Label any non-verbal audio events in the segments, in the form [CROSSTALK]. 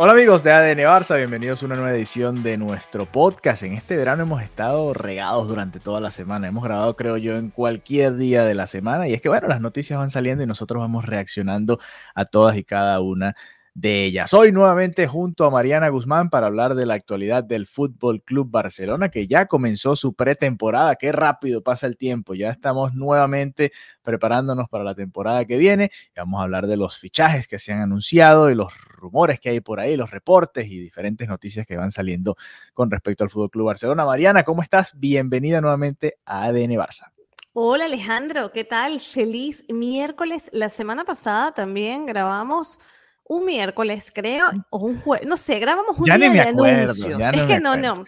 Hola amigos de ADN Barça, bienvenidos a una nueva edición de nuestro podcast. En este verano hemos estado regados durante toda la semana. Hemos grabado, creo yo, en cualquier día de la semana. Y es que, bueno, las noticias van saliendo y nosotros vamos reaccionando a todas y cada una de ellas. Hoy nuevamente junto a Mariana Guzmán para hablar de la actualidad del Fútbol Club Barcelona, que ya comenzó su pretemporada. Qué rápido pasa el tiempo. Ya estamos nuevamente preparándonos para la temporada que viene. Vamos a hablar de los fichajes que se han anunciado y los rumores que hay por ahí, los reportes y diferentes noticias que van saliendo con respecto al Fútbol Club Barcelona. Mariana, ¿cómo estás? Bienvenida nuevamente a ADN Barça. Hola Alejandro, ¿qué tal? Feliz miércoles. La semana pasada también grabamos un miércoles, creo, o un jueves, no sé, grabamos un Ya día ni me de acuerdo, anuncios. es que no, no.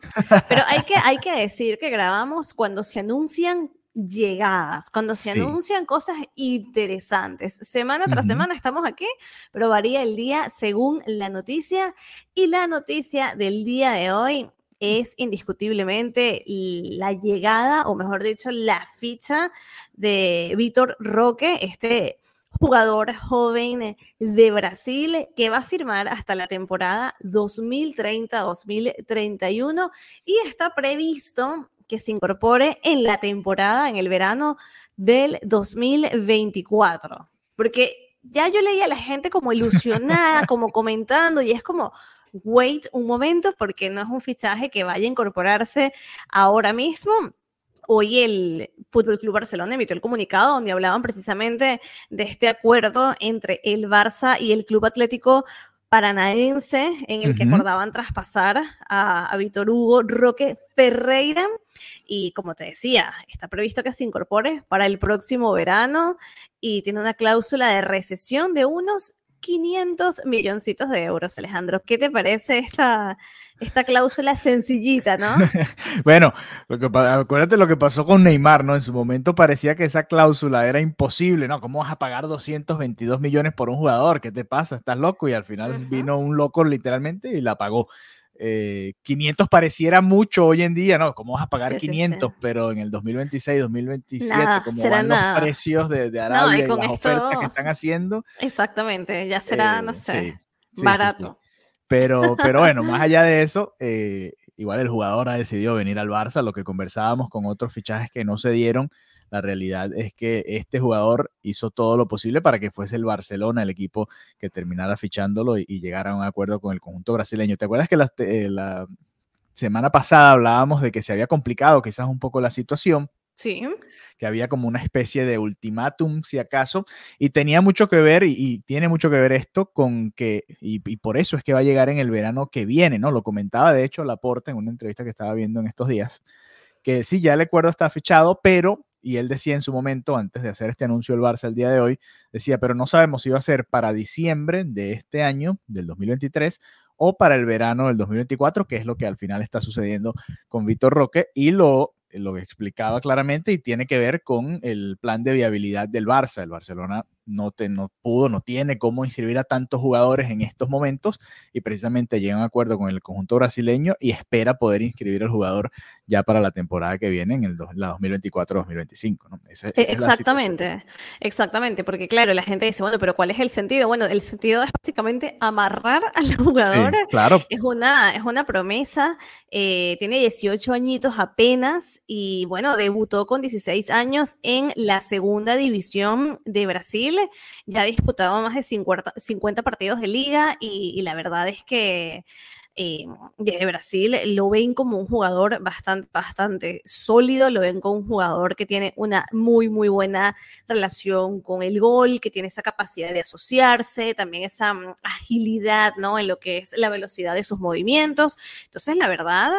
Pero hay que, hay que decir que grabamos cuando se anuncian llegadas, cuando se Sí. anuncian cosas interesantes. Semana tras semana estamos aquí, pero varía el día según la noticia. Y la noticia del día de hoy es indiscutiblemente la llegada, o mejor dicho, la ficha de Víctor Roque, este jugador joven de Brasil que va a firmar hasta la temporada 2030-2031 y está previsto que se incorpore en la temporada, en el verano del 2024. Porque ya yo leía a la gente como ilusionada, [LAUGHS] como comentando, y es como, wait un momento, porque no es un fichaje que vaya a incorporarse ahora mismo. Hoy el Fútbol Club Barcelona emitió el comunicado donde hablaban precisamente de este acuerdo entre el Barça y el Club Atlético Paranaense, en el que acordaban traspasar a, a Víctor Hugo Roque Ferreira. Y como te decía, está previsto que se incorpore para el próximo verano y tiene una cláusula de recesión de unos 500 milloncitos de euros, Alejandro. ¿Qué te parece esta, esta cláusula sencillita, no? [LAUGHS] Bueno, acuérdate lo que pasó con Neymar, ¿no? En su momento parecía que esa cláusula era imposible, ¿no? ¿Cómo vas a pagar 222 millones por un jugador? ¿Qué te pasa? ¿Estás loco? Y al final vino un loco literalmente y la pagó. Eh, 500 pareciera mucho hoy en día, ¿no? ¿Cómo vas a pagar Sí, sí, sí. 500? Pero en el 2026, 2027, Nada, como van nada. los precios de, de No, y Arabia y con las ofertas que están haciendo, Exactamente, ya será, eh, no sé, sí, sí, sí, sí. barato. Pero, pero [LAUGHS] bueno, más allá de eso, eh, igual el jugador ha decidido venir al Barça, lo que conversábamos con otros fichajes que no se dieron. La realidad es que este jugador hizo todo lo posible para que fuese el Barcelona el equipo que terminara fichándolo y, y llegara a un acuerdo con el conjunto brasileño. ¿Te acuerdas que la, eh, la semana pasada hablábamos de que se había complicado quizás un poco la situación? Sí, que había como una especie de ultimátum, si acaso, y tenía mucho que ver, y, y tiene mucho que ver esto con que, y, y por eso es que va a llegar en el verano que viene, ¿no? Lo comentaba de hecho Laporte en una entrevista que estaba viendo en estos días, que sí, ya el acuerdo está fichado, pero, y él decía en su momento, antes de hacer este anuncio el Barça el día de hoy, decía, pero no sabemos si va a ser para diciembre de este año, del 2023, o para el verano del 2024, que es lo que al final está sucediendo con Víctor Roque, y lo lo explicaba claramente y tiene que ver con el plan de viabilidad del Barça. El Barcelona no, te, no pudo, no tiene cómo inscribir a tantos jugadores en estos momentos y precisamente llega a un acuerdo con el conjunto brasileño y espera poder inscribir al jugador ya para la temporada que viene, en el, la 2024-2025. ¿no? Exactamente, exactamente, porque claro, la gente dice, bueno, pero ¿cuál es el sentido? Bueno, el sentido es básicamente amarrar al Sí, jugador claro. Es una, es una promesa, eh, tiene 18 añitos apenas y bueno, debutó con 16 años en la segunda división de Brasil, ya ha disputado más de 50, 50 partidos de liga y, y la verdad es que eh, desde Brasil lo ven como un jugador bastante, bastante sólido, lo ven como un jugador que tiene una muy, muy buena relación con el gol, que tiene esa capacidad de asociarse, también esa mm, agilidad, ¿no? En lo que es la velocidad de sus movimientos. Entonces, la verdad,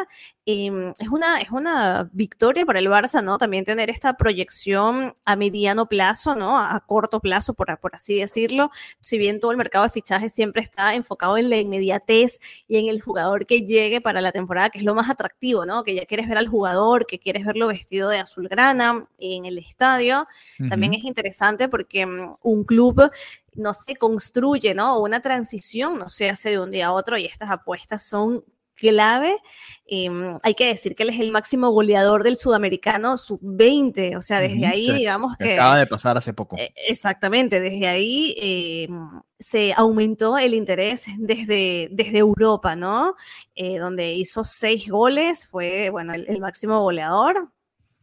em, es, una, es una victoria para el Barça, ¿no? También tener esta proyección a mediano plazo, ¿no? A, corto plazo, por, por así decirlo. Si bien todo el mercado de fichajes siempre está enfocado en la inmediatez y en el jugador que llegue para la temporada, que es lo más atractivo, ¿no? Que ya quieres ver al jugador, que quieres verlo vestido de azulgrana en el estadio. También es interesante porque mm, un club no se construye, ¿no? Una transición no se hace de un día a otro y estas apuestas son clave. Em, hay que decir que él es el máximo goleador del sudamericano sub-20, o sea, desde ahí, digamos que... Acaba de pasar hace poco. E, exactamente, desde ahí em, se aumentó el interés desde, desde Europa, ¿no? Eh, donde hizo seis goles, fue, bueno, el máximo goleador.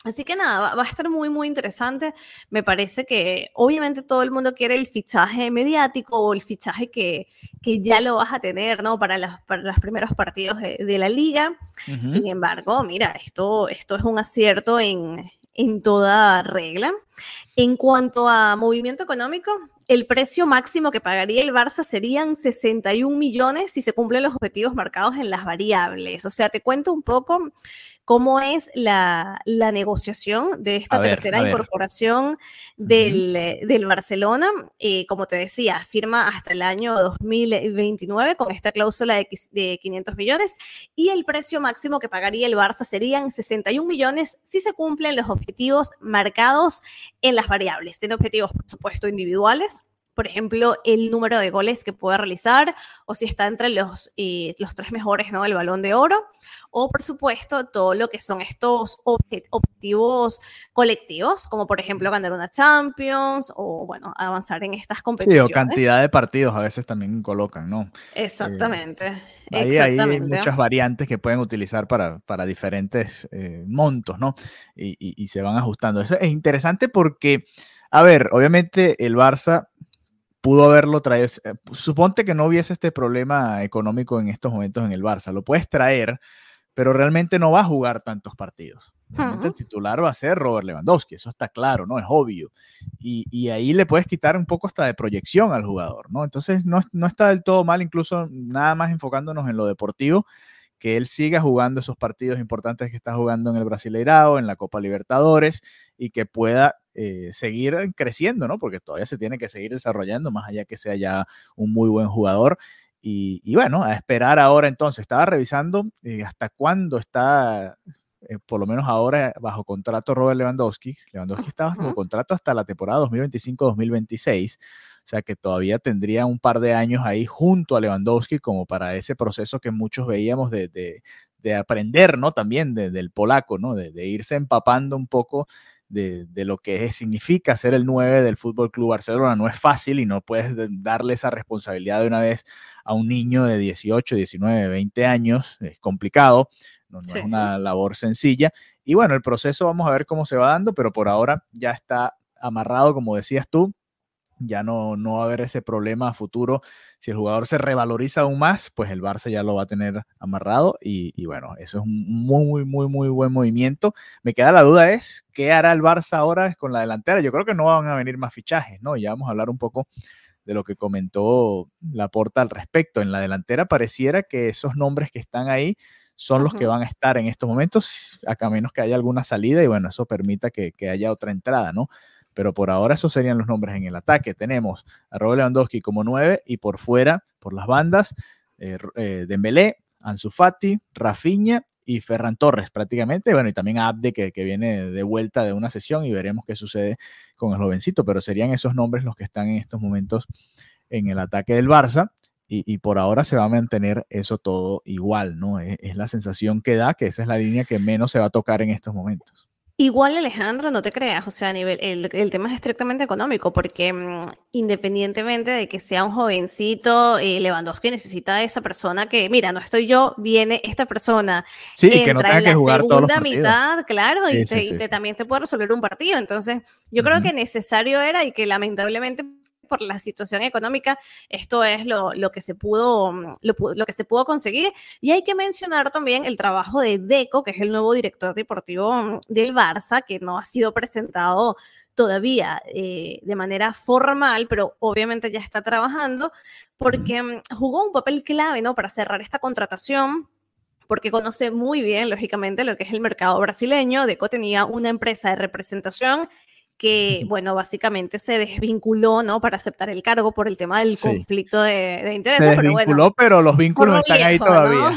Así que nada, va, a estar muy, muy interesante. Me parece que obviamente todo el mundo quiere el fichaje mediático o el fichaje que, que ya lo vas a tener, ¿no? Para, las, para los primeros partidos de, la liga. Sin embargo, mira, esto, esto es un acierto en, en toda regla. En cuanto a movimiento económico, el precio máximo que pagaría el Barça serían 61 millones si se cumplen los objetivos marcados en las variables. O sea, te cuento un poco cómo es la, negociación de esta tercera incorporación del, del, Barcelona. Eh, como te decía, firma hasta el año 2029 con esta cláusula de, de 500 millones y el precio máximo que pagaría el Barça serían 61 millones si se cumplen los objetivos marcados en las variables. Tiene objetivos, por supuesto, individuales por ejemplo, el número de goles que puede realizar o si está entre los, eh, los tres mejores, ¿no? El balón de oro o, por supuesto, todo lo que son estos objetivos colectivos, como por ejemplo ganar una Champions o, bueno, avanzar en estas competiciones. Sí, o cantidad de partidos a veces también colocan, ¿no? Exactamente. Eh, hay muchas variantes que pueden utilizar para, para diferentes eh, montos, ¿no? Y, y se van ajustando. Eso es interesante porque... A ver, obviamente el Barça pudo haberlo traído. Eh, suponte que no hubiese este problema económico en estos momentos en el Barça. Lo puedes traer, pero realmente no va a jugar tantos partidos. el titular va a ser Robert Lewandowski, eso está claro, ¿no? Es obvio. Y, ahí le puedes quitar un poco hasta de proyección al jugador, ¿no? Entonces no, no está del todo mal, incluso nada más enfocándonos en lo deportivo, que él siga jugando esos partidos importantes que está jugando en el Brasileirao, en la Copa Libertadores, y que pueda eh, seguir creciendo, ¿no? Porque todavía se tiene que seguir desarrollando, más allá que sea ya un muy buen jugador. Y, bueno, a esperar ahora entonces. Estaba revisando eh, hasta cuándo está, eh, por lo menos ahora, bajo contrato Robert Lewandowski. Lewandowski estaba bajo contrato hasta la temporada 2025-2026. O sea que todavía tendría un par de años ahí junto a Lewandowski como para ese proceso que muchos veíamos de, de, aprender, ¿no? También del polaco, ¿no? De, de irse empapando un poco de, lo que [LAUGHS] significa ser el 9 del Fútbol Club Barcelona. No es fácil y no puedes darle esa responsabilidad de una vez a un niño de 18, 19, 20 años. Es complicado, no, es una labor sencilla. Y bueno, el proceso vamos a ver cómo se va dando, pero por ahora ya está amarrado, como decías tú, ya no, no va a haber ese problema a futuro. Si el jugador se revaloriza aún más, pues el Barça ya lo va a tener amarrado y, bueno, eso es un muy, muy, muy buen movimiento. Me queda la duda es, ¿qué hará el Barça ahora con la delantera? Yo creo que no van a venir más fichajes, ¿no? Ya vamos a hablar un poco de lo que comentó Laporta al respecto. En la delantera pareciera que esos nombres que están ahí son los que van a estar en estos momentos, a menos que haya alguna salida y bueno, eso permita que, que haya otra entrada, ¿no? Pero por ahora esos serían los nombres en el ataque. Tenemos a Robert Lewandowski como 9 y por fuera, por las bandas, eh, eh, Dembélé, Ansu Fati, Rafinha y Ferran Torres prácticamente. Bueno, y también Abde que, que, viene de vuelta de una sesión y veremos qué sucede con el jovencito, pero serían esos nombres los que están en estos momentos en el ataque del Barça. Y, por ahora se va a mantener eso todo igual, ¿no? Es, es la sensación que da que esa es la línea que menos se va a tocar en estos momentos. Igual, Alejandro, no te creas, o sea, a nivel, el, tema es estrictamente económico, porque mm, independientemente de que sea un jovencito, eh, Lewandowski necesita a esa persona que, mira, no estoy yo, viene esta persona. Sí, que no tenga que jugar todos los mitad, claro, y, también te puede resolver un partido. Entonces, yo creo que necesario era y que lamentablemente por la situación económica, esto es lo, lo que se pudo, lo, lo, que se pudo conseguir. Y hay que mencionar también el trabajo de Deco, que es el nuevo director deportivo del Barça, que no ha sido presentado todavía eh, de manera formal, pero obviamente ya está trabajando, porque mm, jugó un papel clave, ¿no? Para cerrar esta contratación porque conoce muy bien, lógicamente, lo que es el mercado brasileño. Deco tenía una empresa de representación que, bueno, básicamente se desvinculó, ¿no? Para aceptar el cargo por el tema del conflicto de, de intereses. Se desvinculó, pero, los vínculos están ahí todavía.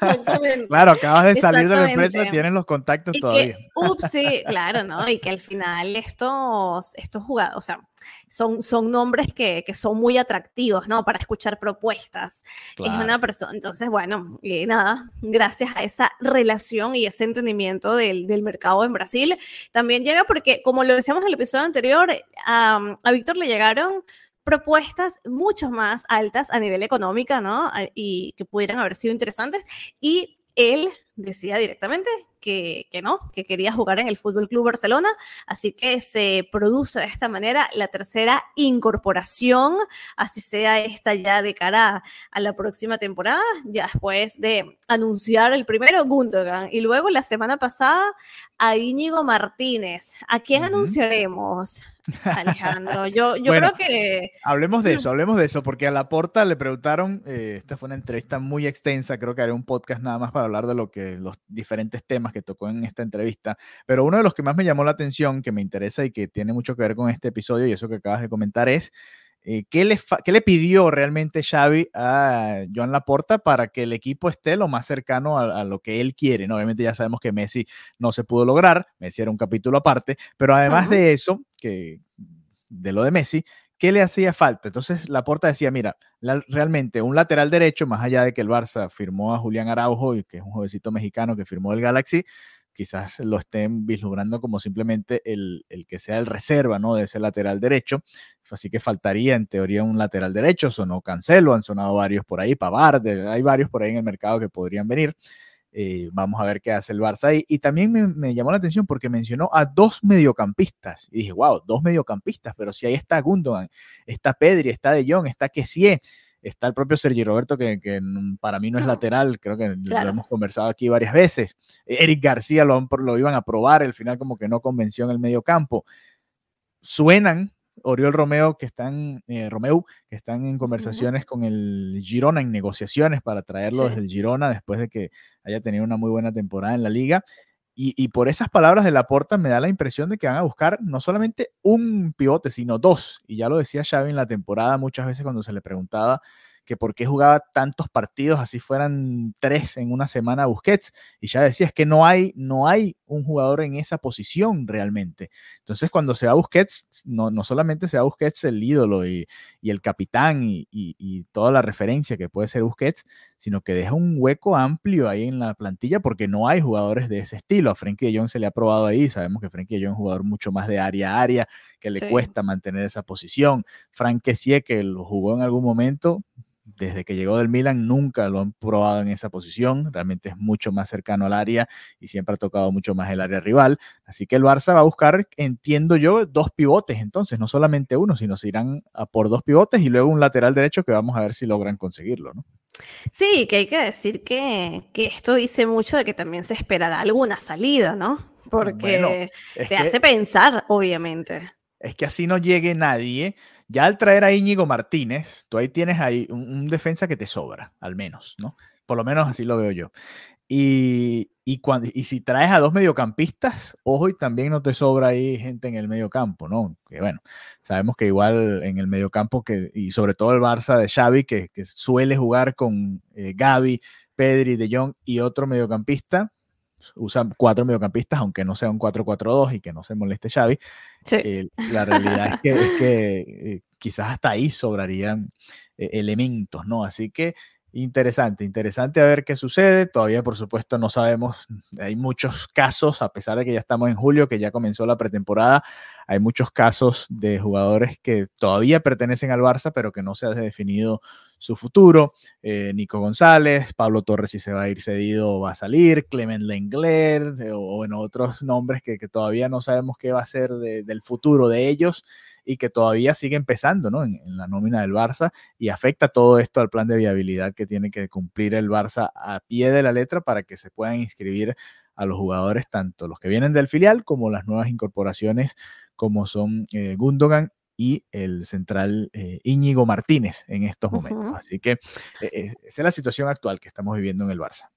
[LAUGHS] [LAUGHS] claro, acabas de salir de la empresa, y tienen los contactos todavía. ups, sí, [LAUGHS] claro, ¿no? Y que al final estos, estos jugadores, o sea, son, son nombres que, que, son muy atractivos, ¿no? Para escuchar propuestas. Es una persona, entonces, bueno, y nada, gracias a esa relación y ese entendimiento del, del, mercado en Brasil, también llega porque, como lo decíamos en el episodio anterior, a, a Víctor le llegaron propuestas mucho más altas a nivel económico, ¿no? Y que pudieran haber sido interesantes. Y él decía directamente que, que, no, que quería jugar en el Fútbol Club Barcelona, así que se produce de esta manera la tercera incorporación, así sea esta ya de cara a la próxima temporada, ya después de anunciar el primero Gundogan y luego la semana pasada a Íñigo Martínez. ¿A quién anunciaremos? Alejandro. Yo, [LAUGHS] yo creo que. Hablemos de eso, hablemos de eso, porque a la porta le preguntaron, eh, esta fue una entrevista muy extensa, creo que haré un podcast nada más para hablar de lo que los diferentes temas que tocó en esta entrevista, pero uno de los que más me llamó la atención, que me interesa y que tiene mucho que ver con este episodio y eso que acabas de comentar es. Eh, ¿qué, le ¿Qué le pidió realmente Xavi a Joan Laporta para que el equipo esté lo más cercano a, a, lo que él quiere? ¿no? Obviamente ya sabemos que Messi no se pudo lograr, Messi era un capítulo aparte, pero además uh -huh. de eso, que de lo de Messi, ¿qué le hacía falta? Entonces Laporta decía, mira, la, realmente un lateral derecho, más allá de que el Barça firmó a Julián Araujo, que es un jovencito mexicano que firmó el Galaxy, quizás lo estén vislumbrando como simplemente el, el, que sea el reserva ¿no? de ese lateral derecho. Así que faltaría en teoría un lateral derecho, sonó Cancelo, han sonado varios por ahí, Pavard, hay varios por ahí en el mercado que podrían venir. Eh, vamos a ver qué hace el Barça ahí. Y también me, me, llamó la atención porque mencionó a dos mediocampistas. Y dije, wow, dos mediocampistas, pero si ahí está Gundogan, está Pedri, está De Jong, está Kessie, está el propio Sergi Roberto, que, que para mí no es lateral, creo que claro. lo hemos conversado aquí varias veces. Eric García lo, lo iban a probar, al final como que no convenció en el mediocampo. Suenan Oriol Romeo, que están, eh, Romeo, que están en conversaciones uh -huh. con el Girona, en negociaciones para traerlo sí. desde el Girona después de que haya tenido una muy buena temporada en la liga. Y, y, por esas palabras de Laporta me da la impresión de que van a buscar no solamente un pivote, sino dos. Y ya lo decía Xavi en la temporada muchas veces cuando se le preguntaba que por qué jugaba tantos partidos, así fueran tres en una semana Busquets, y ya decía, es que no hay, no hay un jugador en esa posición realmente. Entonces, cuando se va Busquets, no, no solamente se va Busquets el ídolo y, y el capitán y, y, y, toda la referencia que puede ser Busquets, sino que deja un hueco amplio ahí en la plantilla porque no hay jugadores de ese estilo. A Frenkie de Jong se le ha probado ahí, sabemos que Frenkie de Jong es un jugador mucho más de área a área, que le sí. cuesta mantener esa posición. Frank Kessie, que lo jugó en algún momento, desde que llegó del Milan nunca lo han probado en esa posición, realmente es mucho más cercano al área y siempre ha tocado mucho más el área rival, así que el Barça va a buscar, entiendo yo, dos pivotes entonces, no solamente uno, sino se irán a por dos pivotes y luego un lateral derecho que vamos a ver si logran conseguirlo, ¿no? Sí, que hay que decir que, que esto dice mucho de que también se esperará alguna salida, ¿no? Porque bueno, te que... hace pensar, obviamente es que así no llegue nadie. Ya al traer a Íñigo Martínez, tú ahí tienes ahí un, un, defensa que te sobra, al menos, ¿no? Por lo menos así lo veo yo. Y, y, cuando, y si traes a dos mediocampistas, ojo, y también no te sobra ahí gente en el mediocampo, ¿no? Que bueno, sabemos que igual en el mediocampo, que, y sobre todo el Barça de Xavi, que, que suele jugar con eh, Gaby, Pedri, De Jong y otro mediocampista, usan cuatro mediocampistas, aunque no sea un 4-4-2 y que no se moleste Xavi. Sí. Eh, la realidad es que, es que eh, quizás hasta ahí sobrarían eh, elementos, ¿no? Así que interesante, interesante a ver qué sucede. Todavía, por supuesto, no sabemos. Hay muchos casos, a pesar de que ya estamos en julio, que ya comenzó la pretemporada. Hay muchos casos de jugadores que todavía pertenecen al Barça, pero que no se ha definido su futuro. Eh, Nico González, Pablo Torres, si se va a ir cedido o va a salir, Clement Lengler, eh, o bueno, otros nombres que, todavía no sabemos qué va a ser de, del futuro de ellos. Y que todavía sigue empezando ¿no? en, la nómina del Barça y afecta todo esto al plan de viabilidad que tiene que cumplir el Barça a pie de la letra para que se puedan inscribir a los jugadores, tanto los que vienen del filial como las nuevas incorporaciones como son eh, Gundogan y el central eh, Íñigo Martínez en estos momentos. Así que esa es la situación actual que estamos viviendo en el Barça.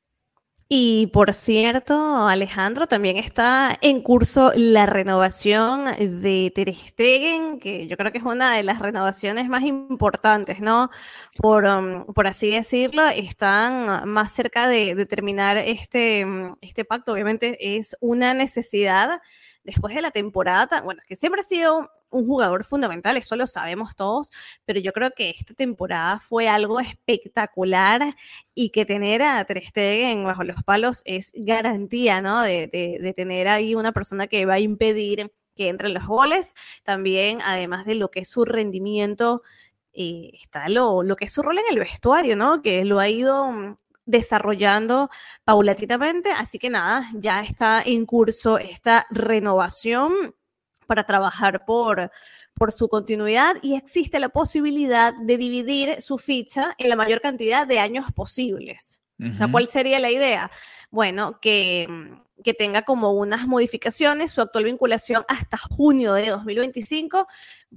Y por cierto, Alejandro, también está en curso la renovación de Ter Stegen, que yo creo que es una de las renovaciones más importantes, ¿no? Por, um, por así decirlo, están más cerca de, terminar este, um, este pacto. Obviamente es una necesidad después de la temporada, bueno, que siempre ha sido un jugador fundamental, eso lo sabemos todos, pero yo creo que esta temporada fue algo espectacular y que tener a Ter bajo los palos es garantía, ¿no? De, de, tener ahí una persona que va a impedir que entren los goles, también además de lo que es su rendimiento, eh, está lo, lo que es su rol en el vestuario, ¿no? Que lo ha ido mm, desarrollando paulatinamente, así que nada, ya está en curso esta renovación para trabajar por, por su continuidad y existe la posibilidad de dividir su ficha en la mayor cantidad de años posibles. O sea, ¿cuál sería la idea? Bueno, que, que tenga como unas modificaciones, su actual vinculación hasta junio de 2025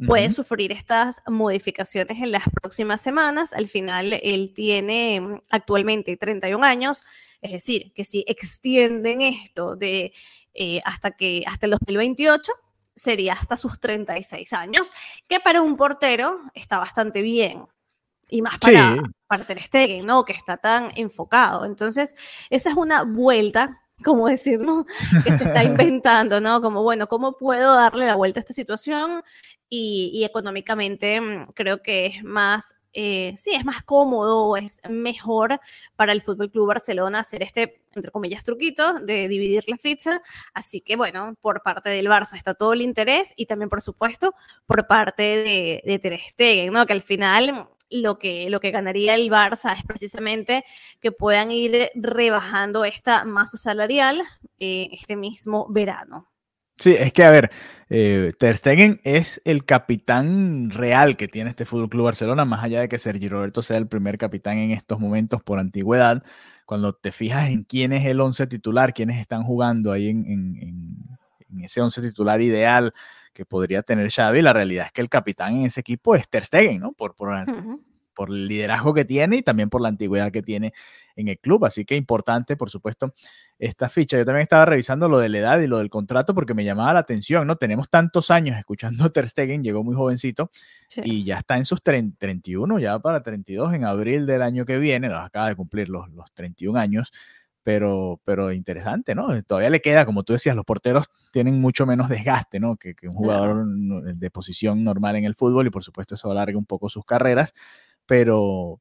puede sufrir estas modificaciones en las próximas semanas. Al final, él tiene mm, actualmente 31 años, es decir, que si extienden esto de eh, hasta que hasta el 2028, sería hasta sus 36 años, que para un portero está bastante bien. Y más para, para Ter Stegen, ¿no? Que está tan enfocado. Entonces, esa es una vuelta, como decirlo, que se está [LAUGHS] inventando, ¿no? Como, bueno, ¿cómo puedo darle la vuelta a esta situación? Y, y económicamente mm, creo que es más eh, sí, es más cómodo, es mejor para el Fútbol Club Barcelona hacer este, entre comillas, truquito de dividir la ficha. Así que, bueno, por parte del Barça está todo el interés y también, por supuesto, por parte de, de Ter Stegen, ¿no? Que al final lo que, lo que ganaría el Barça es precisamente que puedan ir rebajando esta masa salarial eh, este mismo verano. Sí, es que a ver, eh, Ter Stegen es el capitán real que tiene este Fútbol Club Barcelona, más allá de que Sergi Roberto sea el primer capitán en estos momentos por antigüedad. Cuando te fijas en quién es el once titular, quiénes están jugando ahí en, ese once titular ideal que podría tener Xavi, la realidad es que el capitán en ese equipo es Ter Stegen, ¿no? Por, por, por el liderazgo que tiene y también por la antigüedad que tiene en el club. Así que importante, por supuesto, esta ficha. Yo también estaba revisando lo de la edad y lo del contrato porque me llamaba la atención, ¿no? Tenemos tantos años escuchando Ter Stegen, llegó muy jovencito y ya está en sus 31, ya para 32 en abril del año que viene, nos acaba de cumplir los, los 31 años. Pero, pero interesante, ¿no? Todavía le queda, como tú decías, los porteros tienen mucho menos desgaste, ¿no? Que, que un jugador de posición normal en el fútbol y por supuesto eso alarga un poco sus carreras pero,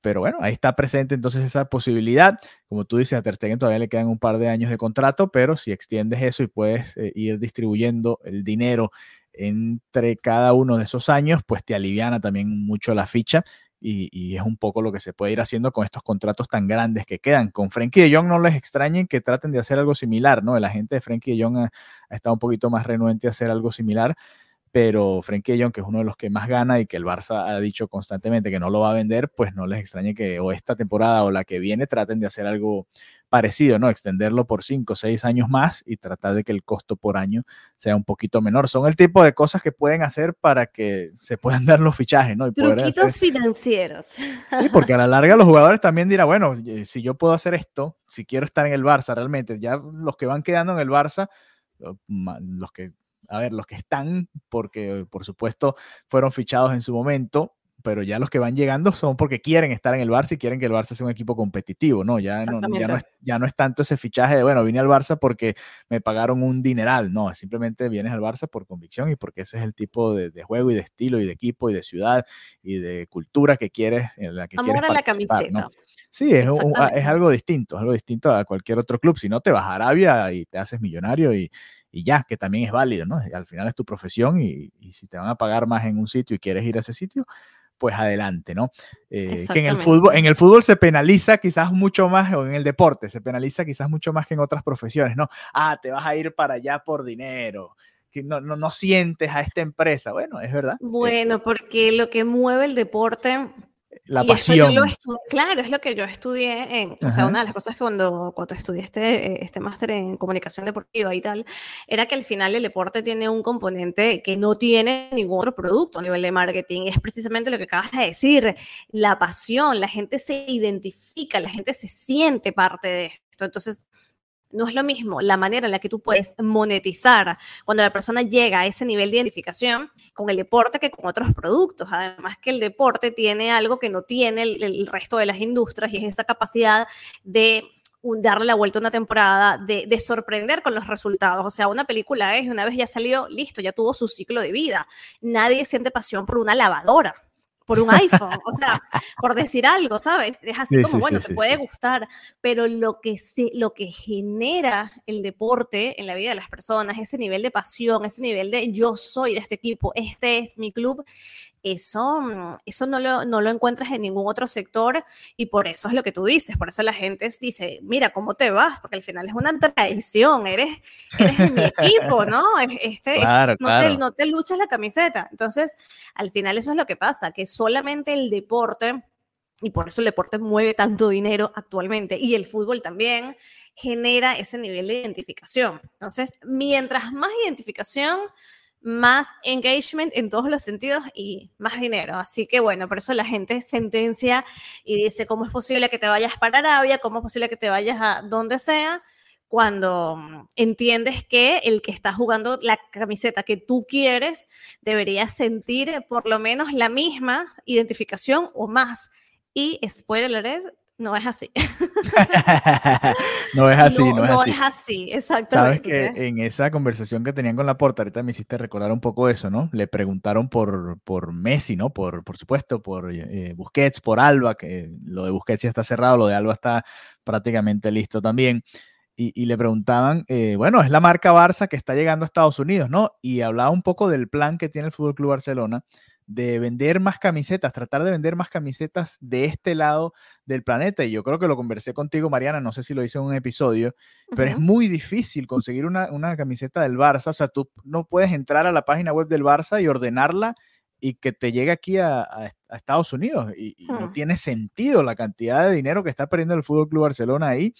pero bueno, ahí está presente entonces esa posibilidad. Como tú dices, a Ter Stegen todavía le quedan un par de años de contrato, pero si extiendes eso y puedes eh, ir distribuyendo el dinero entre cada uno de esos años, pues te aliviana también mucho la ficha y, es un poco lo que se puede ir haciendo con estos contratos tan grandes que quedan. Con Frenkie de Jong no les extrañen que traten de hacer algo similar, ¿no? La gente de Frenkie de Jong ha, ha estado un poquito más renuente a hacer algo similar pero Frenkie Jong, que es uno de los que más gana y que el Barça ha dicho constantemente que no lo va a vender, pues no les extrañe que o esta temporada o la que viene traten de hacer algo parecido, ¿no? Extenderlo por cinco o seis años más y tratar de que el costo por año sea un poquito menor. Son el tipo de cosas que pueden hacer para que se puedan [LAUGHS] dar los fichajes, ¿no? Truquitos financieros. Sí, porque a la larga los jugadores también dirán, bueno, eh, si yo puedo hacer esto, si quiero estar en el Barça realmente, ya los que van quedando en el Barça, los que a ver, los que están, porque por supuesto fueron fichados en su momento, pero ya los que van llegando son porque quieren estar en el Barça y quieren que el Barça sea un equipo competitivo, ¿no? Ya no, ya no, es, ya no es tanto ese fichaje de, bueno, vine al Barça porque me pagaron un dineral, no, simplemente vienes al Barça por convicción y porque ese es el tipo de, juego y de estilo y de equipo y de ciudad y de cultura que quieres, en la que quieres participar, la camiseta. Sí, es, es, algo distinto, es algo distinto a cualquier otro club. Si no, te vas a Arabia y te haces millonario y, y ya, que también es válido, ¿no? Al final es tu profesión y, si te van a pagar más en un sitio y quieres ir a ese sitio, pues adelante, ¿no? Eh, que en el fútbol, en el fútbol se penaliza quizás mucho más, o en el deporte se penaliza quizás mucho más que en otras profesiones, ¿no? Ah, te vas a ir para allá por dinero, que no, no, no sientes a esta empresa. Bueno, es verdad. Bueno, porque lo que mueve el deporte La Y pasión. yo lo claro, es lo que yo estudié en, o sea, una de las cosas que cuando, cuando estudié este, eh, este máster en comunicación deportiva y tal, era que al final el deporte tiene un componente que no tiene ningún otro producto a nivel de marketing. Es precisamente lo que acabas de decir, la pasión, la gente se identifica, la gente se siente parte de esto. Entonces, no es lo mismo la manera en la que tú puedes monetizar cuando la persona llega a ese nivel de identificación con el deporte que con otros productos. Además que el deporte tiene algo que no tiene el, el resto de las industrias y es esa capacidad de darle la vuelta a una temporada, de, de sorprender con los resultados. O sea, una película es, una vez ya salió, listo, ya tuvo su ciclo de vida. Nadie siente pasión por una lavadora por un iPhone, o sea, por decir algo, ¿sabes? Es así Sí, como, sí, bueno, sí, te puede gustar, pero lo que, se, lo que genera el deporte en la vida de las personas, ese nivel de pasión, ese nivel de yo soy de este equipo, este es mi club, eso, mm, eso no, lo, no lo encuentras en ningún otro sector y por eso es lo que tú dices, por eso la gente dice, mira, ¿cómo te vas? Porque al final es una traición, eres, eres de mi equipo, ¿no? Es- Este, es- Claro, no, claro. Te, no te luchas la camiseta. Entonces, al final eso es lo que pasa, que solamente el deporte, y por eso el deporte mueve tanto dinero actualmente, y el fútbol también, genera ese nivel de identificación. Entonces, mientras más identificación, más engagement en todos los sentidos y más dinero. Así que bueno, por eso la gente sentencia y dice, ¿cómo es posible que te vayas para Arabia? ¿Cómo es posible que te vayas a donde sea? Cuando mm, entiendes que el que está jugando la camiseta que tú quieres debería sentir por lo menos la misma identificación o más. Y spoiler alert, no es así. [LAUGHS] no es [LAUGHS] así, no, es así. es así, Sabes exactamente. que en esa conversación que tenían con la porta, ahorita me hiciste recordar un poco eso, ¿no? Le preguntaron por, por Messi, ¿no? Por, por supuesto, por eh, Busquets, por Alba, que lo de Busquets ya está cerrado, lo de Alba está prácticamente listo también. Y, y le preguntaban, eh, bueno, es la marca Barça que está llegando a Estados Unidos, ¿no? Y hablaba un poco del plan que tiene el Fútbol Club Barcelona de vender más camisetas, tratar de vender más camisetas de este lado del planeta. Y yo creo que lo conversé contigo, Mariana, no sé si lo hice en un episodio, pero es muy difícil conseguir una, una camiseta del Barça. O sea, tú no puedes entrar a la página web del Barça y ordenarla y que te llegue aquí a, a- a Estados Unidos. Y, y no Hmm. tiene sentido la cantidad de dinero que está perdiendo el Fútbol Club Barcelona ahí.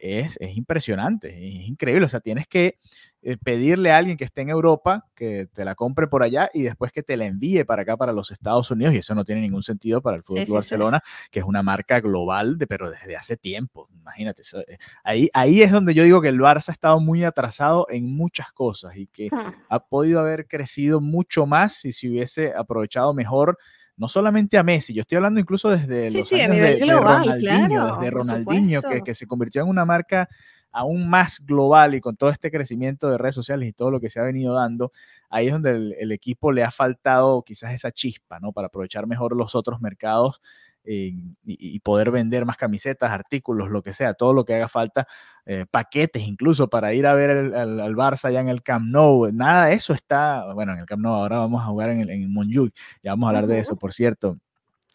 Es, es impresionante, es increíble. O sea, tienes que eh, pedirle a alguien que esté en Europa que te la compre por allá y después que te la envíe para acá, para los Estados Unidos. Y eso no tiene ningún sentido para el Fútbol Sí, Club sí, sí. Barcelona, que es una marca global, de, pero desde hace tiempo. Imagínate, eso, eh, ahí, ahí es donde yo digo que el Barça ha estado muy atrasado en muchas cosas y que Hmm. ha podido haber crecido mucho más si se hubiese aprovechado mejor, no solamente a Messi, yo estoy hablando incluso desde Sí, los sí, a años nivel de, de global, Ronaldinho, claro, desde Ronaldinho, que, que se convirtió en una marca aún más global y con todo este crecimiento de redes sociales y todo lo que se ha venido dando, ahí es donde el, el equipo le ha faltado quizás esa chispa, ¿no? Para aprovechar mejor los otros mercados eh, y, y poder vender más camisetas, artículos, lo que sea, todo lo que haga falta, eh, paquetes incluso para ir a ver el- al, al Barça allá en el Camp Nou, nada de eso está, bueno, en el Camp Nou ahora vamos a jugar en el, en Montjuic, ya vamos a hablar de eso, por cierto,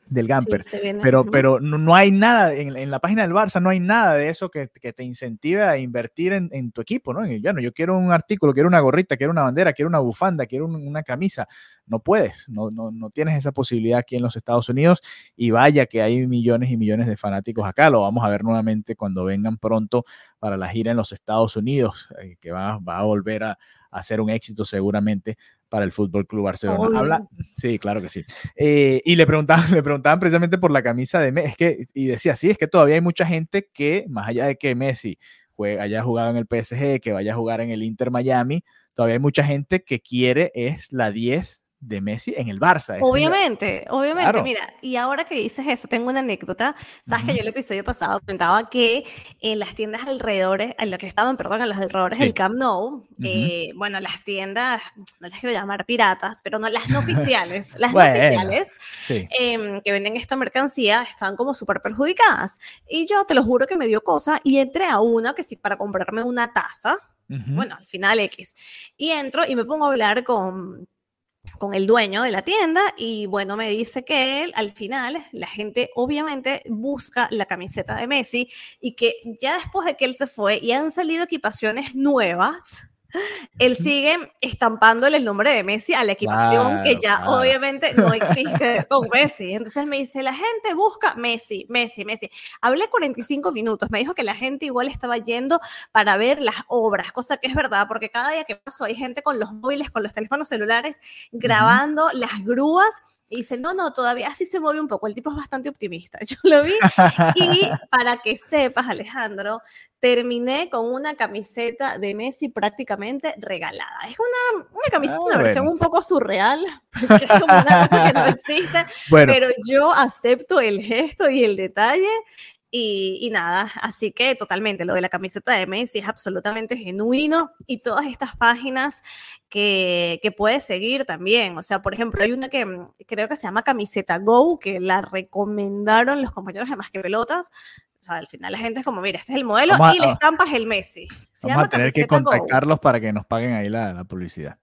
del Gamper. Pero, pero no, no hay nada, en, en la página del Barça no hay nada de eso que, que te incentive a invertir en, en tu equipo, ¿no? Bueno, yo quiero un artículo, quiero una gorrita, quiero una bandera, quiero una bufanda, quiero un- una camisa. No puedes, no, no, no tienes esa posibilidad aquí en los Estados Unidos y vaya que hay millones y millones de fanáticos acá. Lo vamos a ver nuevamente cuando vengan pronto para la gira en los Estados Unidos, eh, que va, va a volver a, a ser un éxito seguramente para el Fútbol Club Barcelona. Habla, sí, claro que sí. Eh, y le preguntaban, [LAUGHS] le preguntaban precisamente por la camisa de Messi, es que, y decía, sí, es que todavía hay mucha gente que, más allá de que Messi juega, haya jugado en el PSG, que vaya a jugar en el Inter Miami, todavía hay mucha gente que quiere es la 10 de Messi en el Barça. La- Obviamente, obviamente, Claro. mira, y ahora que dices eso, tengo una anécdota. Sabes que Ujú. yo el episodio pasado comentaba que en las tiendas alrededores, en lo que estaban, perdón, en los alrededores Sí. del Camp Nou, eh, bueno, las tiendas, no las quiero llamar piratas, pero no las no [LAUGHS] oficiales, las Bueno. no oficiales Sí. em, que venden esta mercancía están como súper perjudicadas. Y yo te lo juro que me dio cosa y entré a una que sí, para comprarme una taza, bueno, al final X. Y entro y me pongo a hablar con, con el dueño de la tienda y bueno, me dice que él, al final la gente obviamente busca la camiseta de Messi y que ya después de que él se fue y han salido equipaciones nuevas, él sigue estampándole el nombre de Messi a la equipación que ya obviamente no existe con Messi. Entonces me dice, la gente busca Messi, Messi, Messi. Hablé 45 minutos, me dijo que la gente igual estaba yendo para ver las obras, cosa que es verdad, porque cada día que paso hay gente con los móviles, con los teléfonos celulares, grabando las grúas y dice, no, no, todavía así se mueve un poco. El tipo es bastante optimista. [LAUGHS] Yo lo vi. Y para que sepas, Alejandro, terminé con una camiseta de Messi prácticamente regalada. Es una, una camiseta, ah, una versión un poco surreal, [LAUGHS] porque es como una cosa que no [LAUGHS] existe. Pero yo acepto el gesto y el detalle. Y, nada, así que totalmente, lo de la camiseta de Messi es absolutamente genuino y todas estas páginas que, que puedes seguir también. O sea, por ejemplo, hay una que mm, creo que se llama Camiseta Go, que la recomendaron los compañeros de Más que Pelotas. O sea, al final la gente es como, mira, este es el modelo y la estampa es el Messi. vamos a tener que contactarlos para que nos paguen ahí la, la publicidad.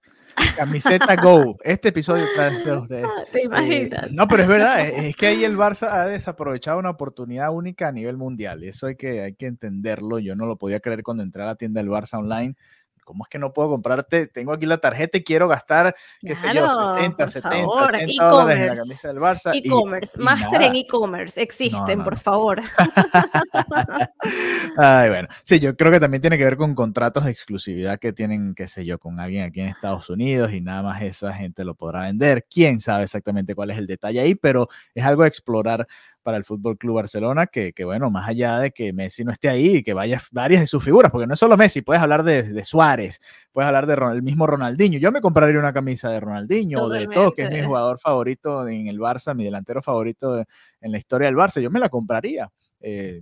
Camiseta Go. Este episodio de ustedes. Ah, ¿Te imaginas? no, pero es verdad, es, que ahí el Barça ha desaprovechado una oportunidad única a nivel mundial. Eso hay que, hay que entenderlo. Yo no lo podía creer cuando entré a la tienda del Barça online ¿cómo es que no puedo comprarte? Tengo aquí la tarjeta y quiero gastar, qué sé yo, 60, 70, 80 dólares en la camisa del Barça. E-commerce, máster en e-commerce, existen, por favor. [LAUGHS] Ay, bueno, sí, yo creo que también tiene que ver con contratos de exclusividad que tienen, qué sé yo, con alguien aquí en Estados Unidos y nada más esa gente lo podrá vender. Quién sabe exactamente cuál es el detalle ahí, pero es algo a explorar para el Fútbol Club Barcelona, que, que, bueno, más allá de que Messi no esté ahí y que vaya varias de sus figuras, porque no es solo Messi, puedes hablar de, de Suárez, puedes hablar de el mismo Ronaldinho. Yo me compraría una camisa de Ronaldinho o de todo, que es mi jugador favorito en el Barça, mi delantero favorito en la historia del Barça. Yo me la compraría. Eh,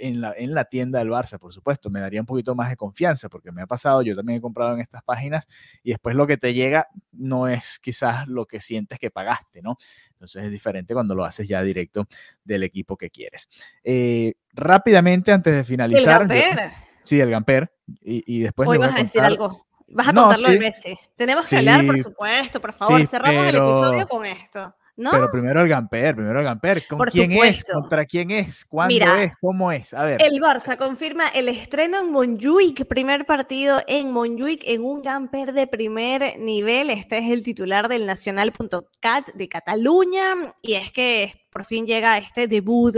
en, la, en la tienda del Barça, por supuesto, me daría un poquito más de confianza, porque me ha pasado, yo también he comprado en estas páginas y después lo que te llega no es quizás lo que sientes que pagaste, ¿no? Entonces es diferente cuando lo haces ya directo del equipo que quieres. Eh, rápidamente, antes de finalizar. El Gamper. sí, el Gamper. Y, después. Hoy vas a, decir algo. Vas a contarlo sí, Messi. Tenemos que hablar, por supuesto, por favor. Cerramos el episodio con esto. Pero primero el Gamper, primero el Gamper. ¿Con quién es? ¿Contra quién es? ¿Cuándo es? ¿Cómo es? A ver. El Barça confirma el estreno en Montjuic, primer partido en Montjuic en un Gamper de primer nivel. Este es el titular del Nacional.cat de Cataluña y es que por fin llega este debut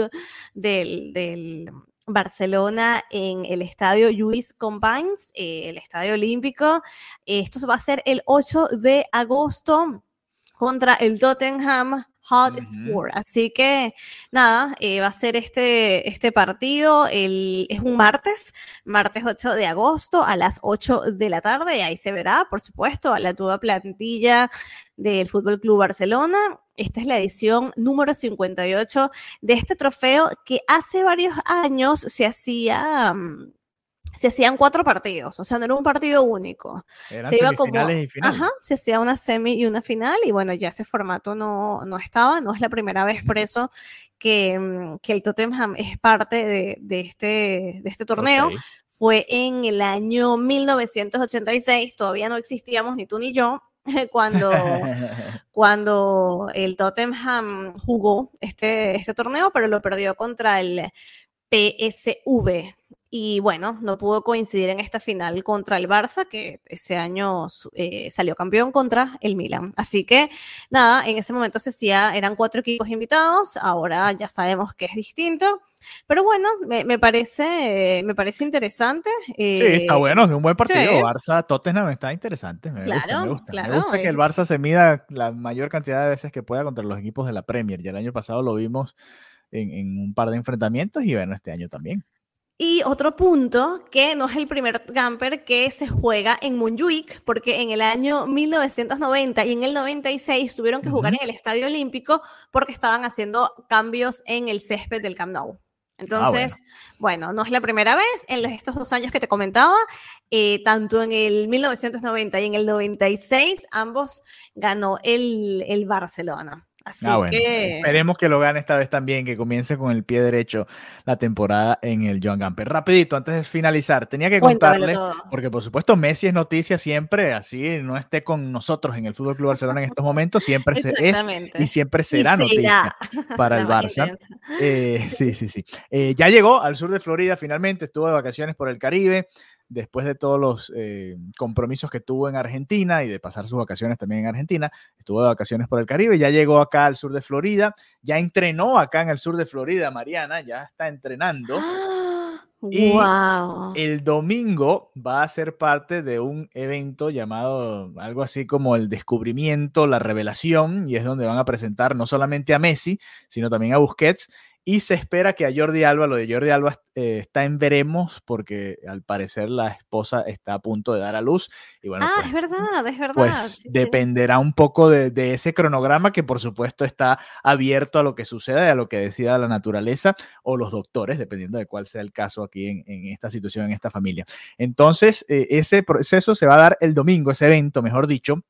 del, Barcelona en el estadio Lluís Companys, eh, el estadio olímpico. Esto va a ser el 8 de agosto contra el Tottenham Hotspur. Así que nada, eh, va a ser este, este partido, el, es un martes, martes 8 de agosto a las 8 de la tarde, y ahí se verá, por supuesto, a la toda plantilla del Fútbol Club Barcelona. Esta es la edición número 58 de este trofeo que hace varios años se hacía... Mm, se hacían cuatro partidos, o sea, no era un partido único. se iba como, y Ajá, se hacía una semi y una final, y bueno, ya ese formato no, no estaba, no es la primera vez por eso que, mm, que el Tottenham es parte de, de este, de este torneo. Fue en el año 1986, todavía no existíamos ni tú ni yo, [LAUGHS] cuando, [LAUGHS] cuando el Tottenham jugó este, este torneo, pero lo perdió contra el PSV y bueno, no pudo coincidir en esta final contra el Barça, que ese año eh, salió campeón contra el Milan. Así que nada, en ese momento se hacía, eran cuatro equipos invitados, ahora ya sabemos que es distinto. Pero bueno, me, parece, me parece interesante. sí, está eh, bueno, es un buen partido. Barça, Tottenham está interesante. Me gusta, me gusta. me gusta que el Barça se mida la mayor cantidad de veces que pueda contra los equipos de la Premier. Ya el año pasado lo vimos en, en un par de enfrentamientos y bueno, este año también. Y otro punto, que no es el primer camper que se juega en Montjuic, porque en el año 1990 y en el 96 tuvieron que jugar en el Estadio Olímpico porque estaban haciendo cambios en el césped del Camp Nou. Ah, Entonces, bueno. no es la primera vez en estos dos años que te comentaba, eh, tanto en el 1990 y en el 96, ambos ganó el, el Barcelona. Así ah, que... Esperemos que lo gane esta vez también, que comience con el pie derecho la temporada en el Joan Gamper. Rapidito, antes de finalizar, tenía que contarles, porque por supuesto Messi es noticia siempre, así no esté con nosotros en el Fútbol Club Barcelona en estos momentos, siempre se es y siempre será noticia para el Barça. Eh, sí, sí, sí. Eh, ya llegó al sur de Florida finalmente, estuvo de vacaciones por el Caribe después de todos los eh, compromisos que tuvo en Argentina y de pasar sus vacaciones también en Argentina, estuvo de vacaciones por el Caribe, ya llegó acá al sur de Florida, ya entrenó acá en el sur de Florida, Mariana, ya está entrenando. Y el domingo va a ser parte de un evento llamado algo así como el descubrimiento, la revelación, y es donde van a presentar no solamente a Messi, sino también a Busquets y se espera que a Jordi Alba, lo de Jordi Alba eh, está en veremos porque al parecer la esposa está a punto de dar a luz. Y bueno, ah, pues, es verdad, es verdad. Pues dependerá un poco de, ese cronograma que por supuesto está abierto a lo que suceda y a lo que decida la naturaleza o los doctores, dependiendo de cuál sea el caso aquí en, esta situación, en esta familia. Entonces, eh, ese proceso se va a dar el domingo, ese evento, mejor dicho,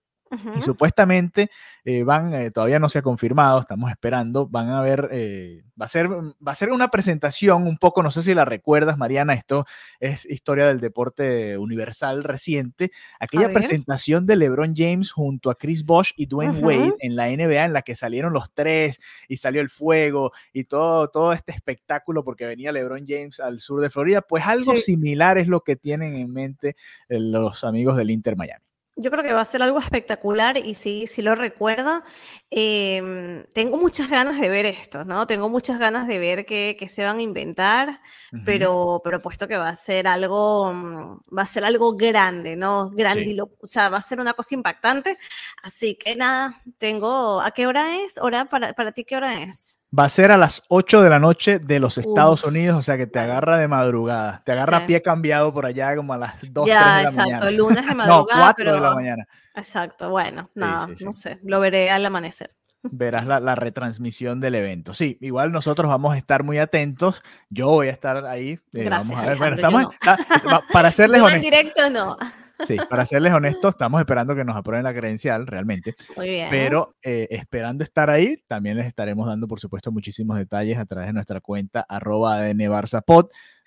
y supuestamente eh, van, eh, todavía no se ha confirmado, estamos esperando, van a ver, eh, va, a ser, va a ser una presentación un poco, no sé si la recuerdas, Mariana, esto es historia del deporte universal reciente, aquella presentación de LeBron James junto a Chris Bosh y Dwayne Wade en la NBA en la que salieron los tres y salió el fuego y todo, todo este espectáculo porque venía LeBron James al sur de Florida, pues algo similar es lo que tienen en mente los amigos del Inter Miami. Yo creo que va a ser algo espectacular y sí, sí lo recuerdo. Em, tengo muchas ganas de ver esto, ¿no? Tengo muchas ganas de ver qué, se van a inventar, pero, pero puesto que va a ser algo, mm, va a ser algo grande, ¿no? Grandilo, o sea, va a ser una cosa impactante. Así que nada, tengo, ¿a qué hora es? ¿Hora para, para ti qué hora es? Va a ser a las 8 de la noche de los Estados Unidos, o sea que te agarra de madrugada. Te agarra a pie cambiado por allá como a las 2, ya, 3 de la exacto, mañana. el lunes de [LAUGHS] madrugada. no, 4 de la mañana. Exacto, bueno, nada, no sé, lo veré al amanecer. Verás la, retransmisión del evento. Sí, igual nosotros vamos a estar muy atentos. Yo voy a estar ahí. Eh, Gracias, vamos a ver. Bueno, estamos, para [LAUGHS] serles honestos. en directo no. Sí, para serles honestos, estamos esperando que nos aprueben la credencial, realmente. Muy bien. Pero eh, esperando estar ahí, también les estaremos dando, por supuesto, muchísimos detalles a través de nuestra cuenta arroba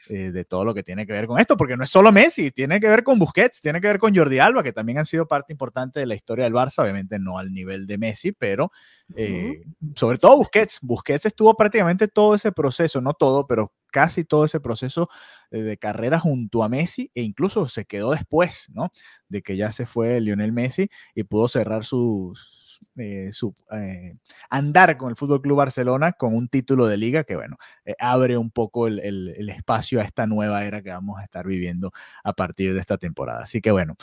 eh, de todo lo que tiene que ver con esto, porque no es solo Messi, tiene que ver con Busquets, tiene que ver con Jordi Alba, que también han sido parte importante de la historia del Barça, obviamente no al nivel de Messi, pero eh, sobre todo Busquets. Busquets estuvo prácticamente todo ese proceso, no todo, pero casi todo ese proceso de carrera junto a Messi e incluso se quedó después, ¿no? De que ya se fue Lionel Messi y pudo cerrar sus eh, su eh, andar con el Fútbol Club Barcelona con un título de liga que, bueno, eh, abre un poco el, el, espacio a esta nueva era que vamos a estar viviendo a partir de esta temporada. Así que, bueno,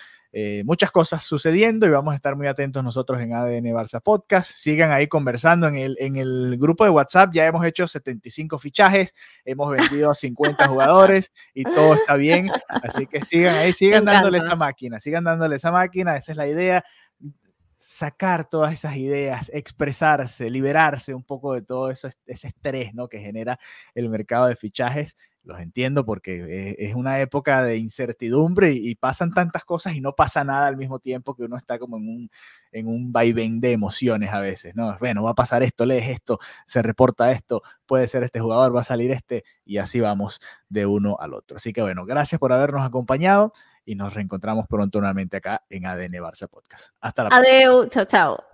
muchas cosas sucediendo y vamos a estar muy atentos nosotros en ADN Barça Podcast. Sigan ahí conversando en el, en el grupo de WhatsApp. Ya hemos hecho 75 fichajes, hemos vendido a 50 jugadores y todo está bien. Así que sigan ahí, sigan dándole esa máquina, sigan dándole esa máquina. Esa es la idea sacar todas esas ideas, expresarse, liberarse un poco de todo eso, ese estrés ¿no? que genera el mercado de fichajes. Los entiendo porque es una época de incertidumbre y, pasan tantas cosas y no pasa nada al mismo tiempo que uno está como en un, en un vaivén de emociones a veces, ¿no? Bueno, va a pasar esto, lees esto, se reporta esto, puede ser este jugador, va a salir este y así vamos de uno al otro. Así que bueno, gracias por habernos acompañado y nos reencontramos pronto nuevamente acá en ADN Barça Podcast. Hasta la próxima. Adeu, chao, chao.